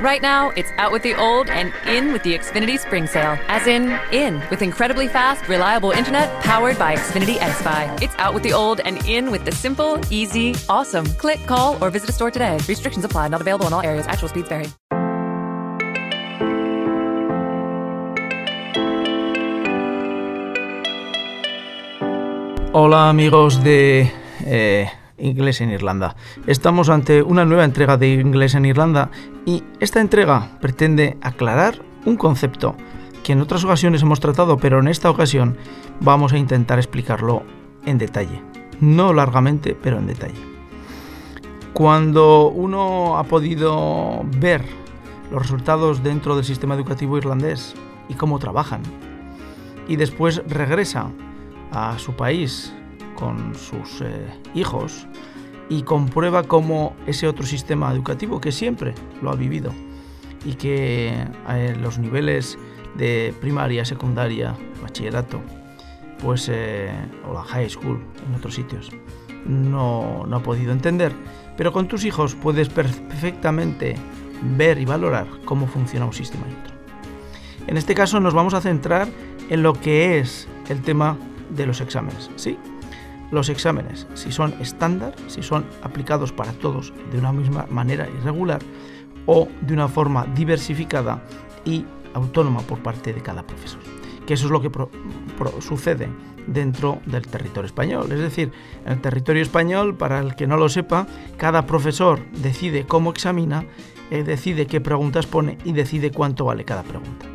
Right now, it's out with the old and in with the Xfinity Spring Sale. As in, in with incredibly fast, reliable internet powered by Xfinity XFi. It's out with the old and in with the simple, easy, awesome. Click, call, or visit a store today. Restrictions apply, not available in all areas. Actual speeds vary. Hola amigos de eh, Inglés en Irlanda. Estamos ante una nueva entrega de Inglés en Irlanda y esta entrega pretende aclarar un concepto que en otras ocasiones hemos tratado, pero en esta ocasión vamos a intentar explicarlo en detalle. No largamente, pero en detalle. Cuando uno ha podido ver los resultados dentro del sistema educativo irlandés y cómo trabajan, y después regresa a su país con sus eh, hijos y comprueba cómo ese otro sistema educativo que siempre lo ha vivido y que eh, los niveles de primaria, secundaria, bachillerato, pues eh, o la high school en otros sitios, no, no ha podido entender, pero con tus hijos puedes perfectamente ver y valorar cómo funciona un sistema y otro. En este caso nos vamos a centrar en lo que es el tema de los exámenes. Sí, los exámenes, si son estándar, si son aplicados para todos de una misma manera irregular o de una forma diversificada y autónoma por parte de cada profesor. Que eso es lo que sucede dentro del territorio español. Es decir, en el territorio español, para el que no lo sepa, cada profesor decide cómo examina, eh, decide qué preguntas pone y decide cuánto vale cada pregunta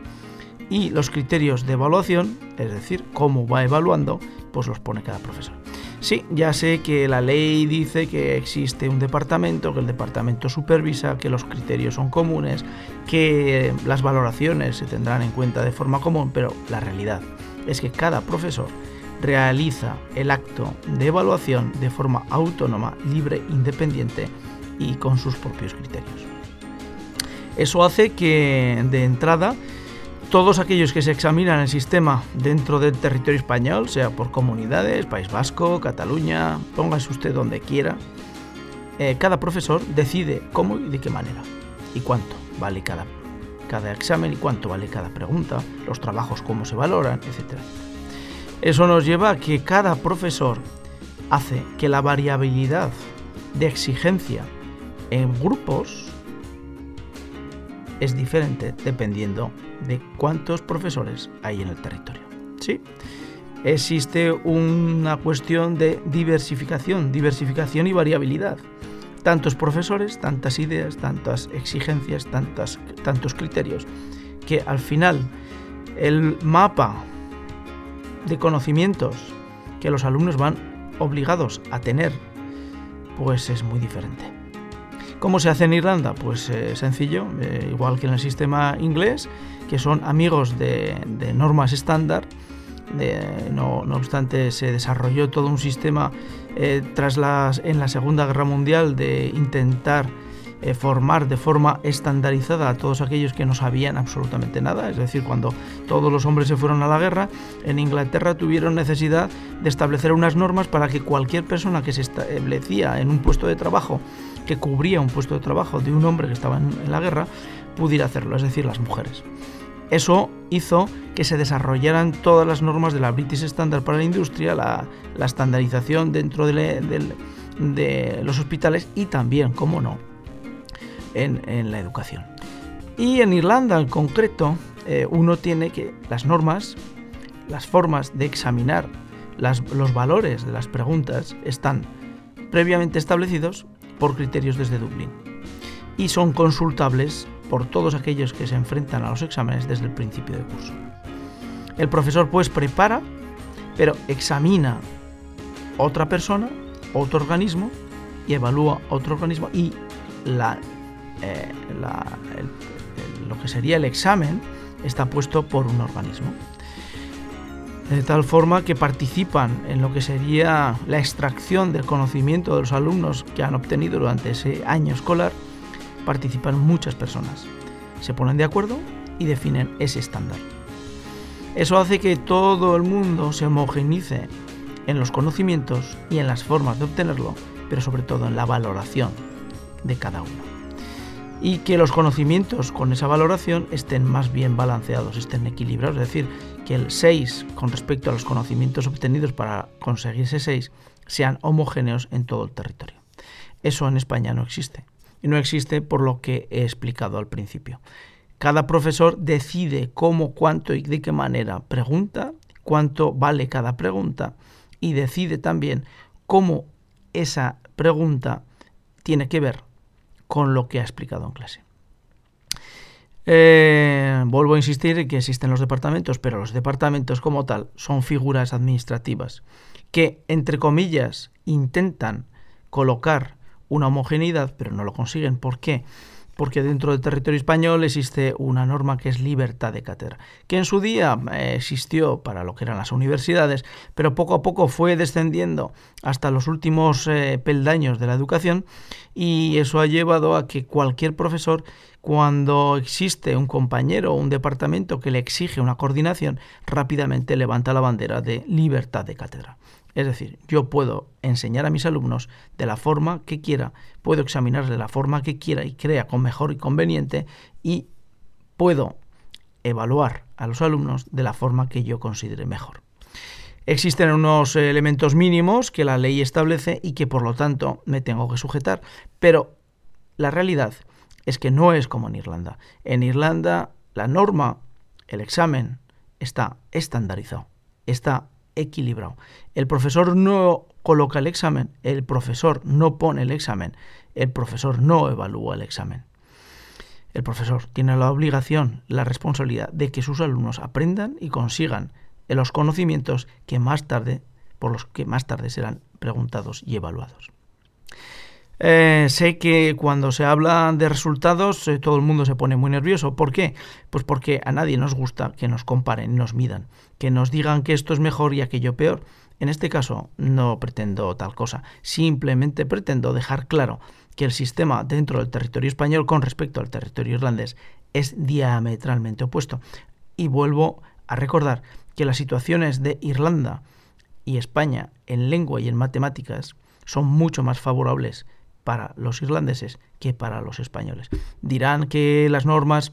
y los criterios de evaluación, es decir, cómo va evaluando, pues los pone cada profesor. Sí, ya sé que la ley dice que existe un departamento, que el departamento supervisa, que los criterios son comunes, que las valoraciones se tendrán en cuenta de forma común, pero la realidad es que cada profesor realiza el acto de evaluación de forma autónoma, libre, independiente y con sus propios criterios. Eso hace que de entrada todos aquellos que se examinan el sistema dentro del territorio español, sea por comunidades, País Vasco, Cataluña, póngase usted donde quiera, eh, cada profesor decide cómo y de qué manera y cuánto vale cada, cada examen y cuánto vale cada pregunta, los trabajos cómo se valoran, etc. Eso nos lleva a que cada profesor hace que la variabilidad de exigencia en grupos es diferente dependiendo de cuántos profesores hay en el territorio. ¿Sí? Existe una cuestión de diversificación, diversificación y variabilidad. Tantos profesores, tantas ideas, tantas exigencias, tantas, tantos criterios, que al final el mapa de conocimientos que los alumnos van obligados a tener, pues es muy diferente. ¿Cómo se hace en Irlanda? Pues eh, sencillo, eh, igual que en el sistema inglés, que son amigos de, normas estándar. no, obstante, se desarrolló todo un sistema eh, tras las, en la Segunda Guerra Mundial de intentar formar de forma estandarizada a todos aquellos que no sabían absolutamente nada. Es decir, cuando todos los hombres se fueron a la guerra, en Inglaterra tuvieron necesidad de establecer unas normas para que cualquier persona que se establecía en un puesto de trabajo que cubría un puesto de trabajo de un hombre que estaba en, la guerra pudiera hacerlo, es decir, las mujeres. Eso hizo que se desarrollaran todas las normas de la British Standard para la industria, la, estandarización dentro de, los hospitales y también, como no, en, la educación. Y en Irlanda en concreto, eh, uno tiene que las normas, las formas de examinar los valores de las preguntas están previamente establecidos por criterios desde Dublín y son consultables por todos aquellos que se enfrentan a los exámenes desde el principio del curso. El profesor pues prepara, pero examina otra persona, otro organismo y evalúa otro organismo y la, eh, lo que sería el examen está puesto por un organismo de tal forma que participan en lo que sería la extracción del conocimiento de los alumnos que han obtenido durante ese año escolar, participan muchas personas. Se ponen de acuerdo y definen ese estándar. Eso hace que todo el mundo se homogeneice en los conocimientos y en las formas de obtenerlo, pero sobre todo en la valoración de cada uno. Y que los conocimientos con esa valoración estén más bien balanceados, estén equilibrados, es decir, que el 6 con respecto a los conocimientos obtenidos para conseguir ese 6 sean homogéneos en todo el territorio. Eso en España no existe. Y no existe por lo que he explicado al principio. Cada profesor decide cómo, cuánto y de qué manera pregunta, cuánto vale cada pregunta y decide también cómo esa pregunta tiene que ver con lo que ha explicado en clase. Eh, vuelvo a insistir que existen los departamentos, pero los departamentos como tal son figuras administrativas que, entre comillas, intentan colocar una homogeneidad, pero no lo consiguen. ¿Por qué? Dentro del territorio español existe una norma que es libertad de cátedra, que en su día eh, existió para lo que eran las universidades, pero poco a poco fue descendiendo hasta los últimos eh, peldaños de la educación y eso ha llevado a que cualquier profesor, cuando existe un compañero o un departamento que le exige una coordinación, rápidamente levanta la bandera de libertad de cátedra. Es decir, yo puedo enseñar a mis alumnos de la forma que quiera, puedo examinar de la forma que quiera y crea con mejor y conveniente y puedo evaluar a los alumnos de la forma que yo considere mejor. Existen unos elementos mínimos que la ley establece y que por lo tanto me tengo que sujetar, pero la realidad es que no es como en Irlanda. En Irlanda la norma, el examen, está estandarizado, está equilibrado. El profesor no coloca el examen, el profesor no pone el examen, el profesor no evalúa el examen. El profesor tiene la obligación, la responsabilidad de que sus alumnos aprendan y consigan los conocimientos que más tarde, por los que más tarde serán preguntados y evaluados. Eh, sé que cuando se habla de resultados eh, todo el mundo se pone muy nervioso. ¿Por qué? Pues porque a nadie nos gusta que nos comparen, nos midan, que nos digan que esto es mejor y aquello peor. En este caso no pretendo tal cosa, simplemente pretendo dejar claro que el sistema dentro del territorio español con respecto al territorio irlandés es diametralmente opuesto. Y vuelvo a recordar que las situaciones de Irlanda y España en lengua y en matemáticas son mucho más favorables para los irlandeses que para los españoles. Dirán que las normas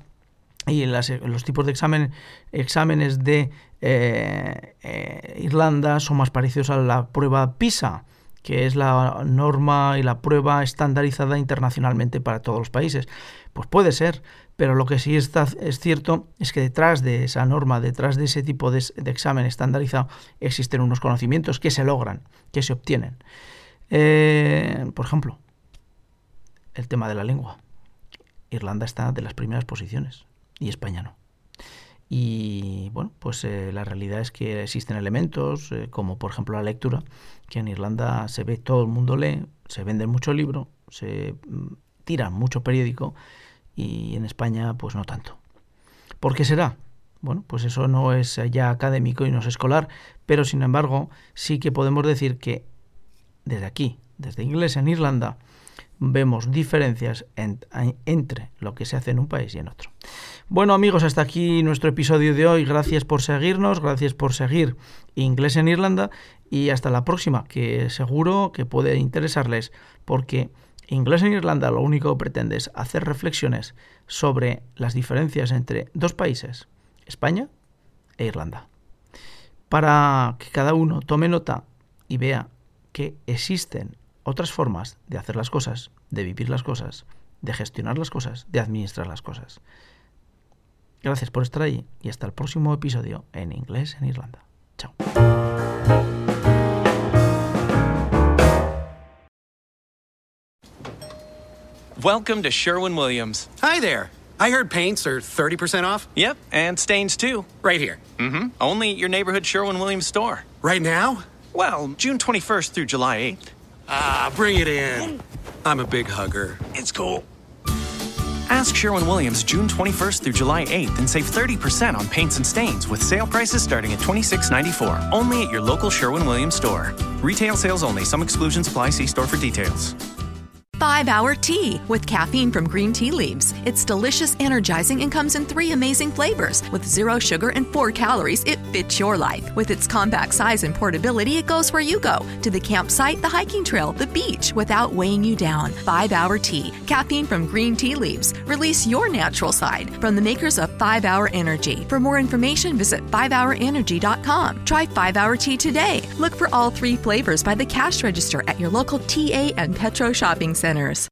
y los tipos de examen, exámenes de eh, eh, Irlanda son más parecidos a la prueba PISA, que es la norma y la prueba estandarizada internacionalmente para todos los países. Pues puede ser, pero lo que sí está, es cierto es que detrás de esa norma, detrás de ese tipo de, de examen estandarizado, existen unos conocimientos que se logran, que se obtienen. Eh, por ejemplo, el tema de la lengua. Irlanda está de las primeras posiciones y España no. Y bueno, pues eh, la realidad es que existen elementos, eh, como por ejemplo la lectura, que en Irlanda se ve, todo el mundo lee, se vende mucho libro, se mm, tira mucho periódico y en España pues no tanto. ¿Por qué será? Bueno, pues eso no es ya académico y no es escolar, pero sin embargo sí que podemos decir que desde aquí, desde inglés en Irlanda, vemos diferencias entre lo que se hace en un país y en otro. Bueno amigos, hasta aquí nuestro episodio de hoy. Gracias por seguirnos, gracias por seguir Inglés en Irlanda y hasta la próxima, que seguro que puede interesarles porque Inglés en Irlanda lo único que pretende es hacer reflexiones sobre las diferencias entre dos países, España e Irlanda, para que cada uno tome nota y vea que existen otras formas de hacer las cosas, de vivir las cosas, de gestionar las cosas, de administrar las cosas. Gracias por estar ahí y hasta el próximo episodio en Inglés en Irlanda. Chao. Welcome to Sherwin Williams. Hi there. I heard paints are 30% off. Yep, and stains too. Right here. Mm-hmm. Only at your neighborhood Sherwin Williams store. Right now? Well, June 21st through July 8th. Ah, bring it in. I'm a big hugger. It's cool. Ask Sherwin Williams June 21st through July 8th and save 30% on paints and stains with sale prices starting at $26.94. Only at your local Sherwin Williams store. Retail sales only. Some exclusions apply. See store for details. 5 Hour Tea with caffeine from green tea leaves. It's delicious, energizing, and comes in three amazing flavors. With zero sugar and four calories, it fits your life. With its compact size and portability, it goes where you go to the campsite, the hiking trail, the beach without weighing you down. 5 Hour Tea, caffeine from green tea leaves. Release your natural side from the makers of 5 Hour Energy. For more information, visit 5hourenergy.com. Try 5 Hour Tea today. Look for all three flavors by the cash register at your local TA and Petro shopping planners